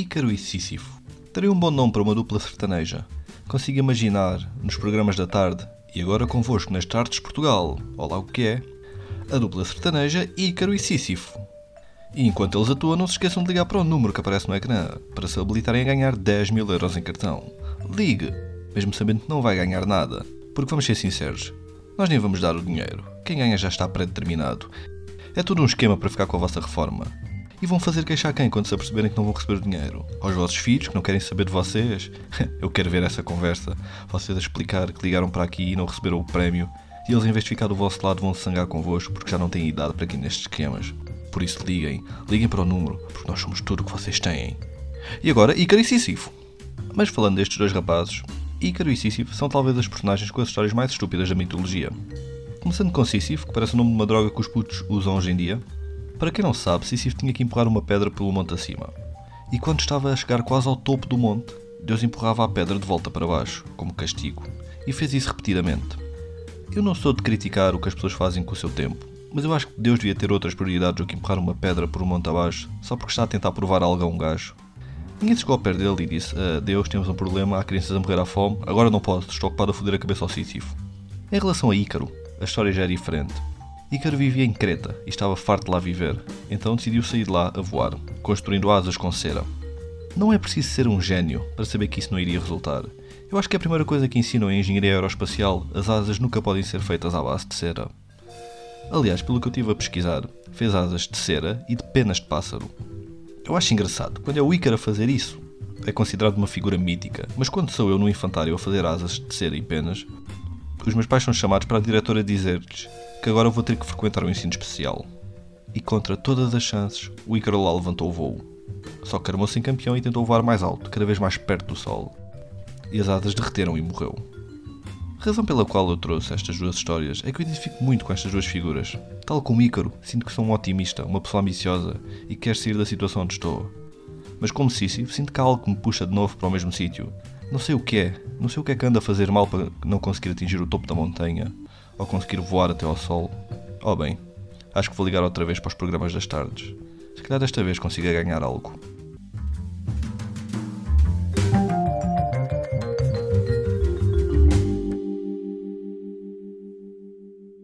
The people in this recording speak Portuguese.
Ícaro e Sísifo. Teria um bom nome para uma dupla sertaneja. Consigo imaginar, nos programas da tarde, e agora convosco nas tardes de Portugal, olá o que é, a dupla sertaneja Ícaro e Sísifo. E enquanto eles atuam, não se esqueçam de ligar para o número que aparece no ecrã, para se habilitarem a ganhar 10 mil euros em cartão. Ligue, mesmo sabendo que não vai ganhar nada, porque vamos ser sinceros, nós nem vamos dar o dinheiro. Quem ganha já está pré-determinado. É tudo um esquema para ficar com a vossa reforma. E vão fazer queixar quem quando se aperceberem que não vão receber dinheiro? Aos vossos filhos que não querem saber de vocês? Eu quero ver essa conversa. Vocês a explicar que ligaram para aqui e não receberam o prémio. E eles, em vez de ficar do vosso lado, vão sangar convosco porque já não têm idade para aqui nestes esquemas. Por isso liguem, liguem para o número, porque nós somos tudo o que vocês têm. E agora, Ícaro e Sísifo. Mas falando destes dois rapazes, Ícaro e Sísifo são talvez as personagens com as histórias mais estúpidas da mitologia. Começando com Sísifo, que parece o nome de uma droga que os putos usam hoje em dia, para quem não sabe, Sísifo tinha que empurrar uma pedra pelo monte acima. E quando estava a chegar quase ao topo do monte, Deus empurrava a pedra de volta para baixo, como castigo, e fez isso repetidamente. Eu não sou de criticar o que as pessoas fazem com o seu tempo, mas eu acho que Deus devia ter outras prioridades do que empurrar uma pedra por um monte abaixo, só porque está a tentar provar algo a um gajo. Ninguém chegou ao pé dele e disse: ah, Deus, temos um problema, há crianças a morrer à fome, agora não posso, estou ocupado a foder a cabeça ao Sísifo. Em relação a Ícaro, a história já é diferente. Ícaro vivia em Creta e estava farto de lá viver, então decidiu sair de lá a voar, construindo asas com cera. Não é preciso ser um gênio para saber que isso não iria resultar. Eu acho que é a primeira coisa que ensinam em engenharia aeroespacial, as asas nunca podem ser feitas à base de cera. Aliás, pelo que eu estive a pesquisar, fez asas de cera e de penas de pássaro. Eu acho engraçado, quando é o Ícaro a fazer isso, é considerado uma figura mítica, mas quando sou eu no infantário a fazer asas de cera e penas, os meus pais são chamados para a diretora dizer-lhes que agora vou ter que frequentar o ensino especial. E contra todas as chances, o Ícaro lá levantou o voo. Só que armou-se em campeão e tentou voar mais alto, cada vez mais perto do sol. E as asas derreteram e morreu. A razão pela qual eu trouxe estas duas histórias é que eu identifico muito com estas duas figuras. Tal como Ícaro, sinto que sou um otimista, uma pessoa ambiciosa e que quer sair da situação onde estou. Mas como Sísifo, sinto que há algo que me puxa de novo para o mesmo sítio. Não sei o que é, não sei o que é que anda a fazer mal para não conseguir atingir o topo da montanha, ou conseguir voar até ao sol. Oh bem, acho que vou ligar outra vez para os programas das tardes. Se calhar desta vez consiga ganhar algo.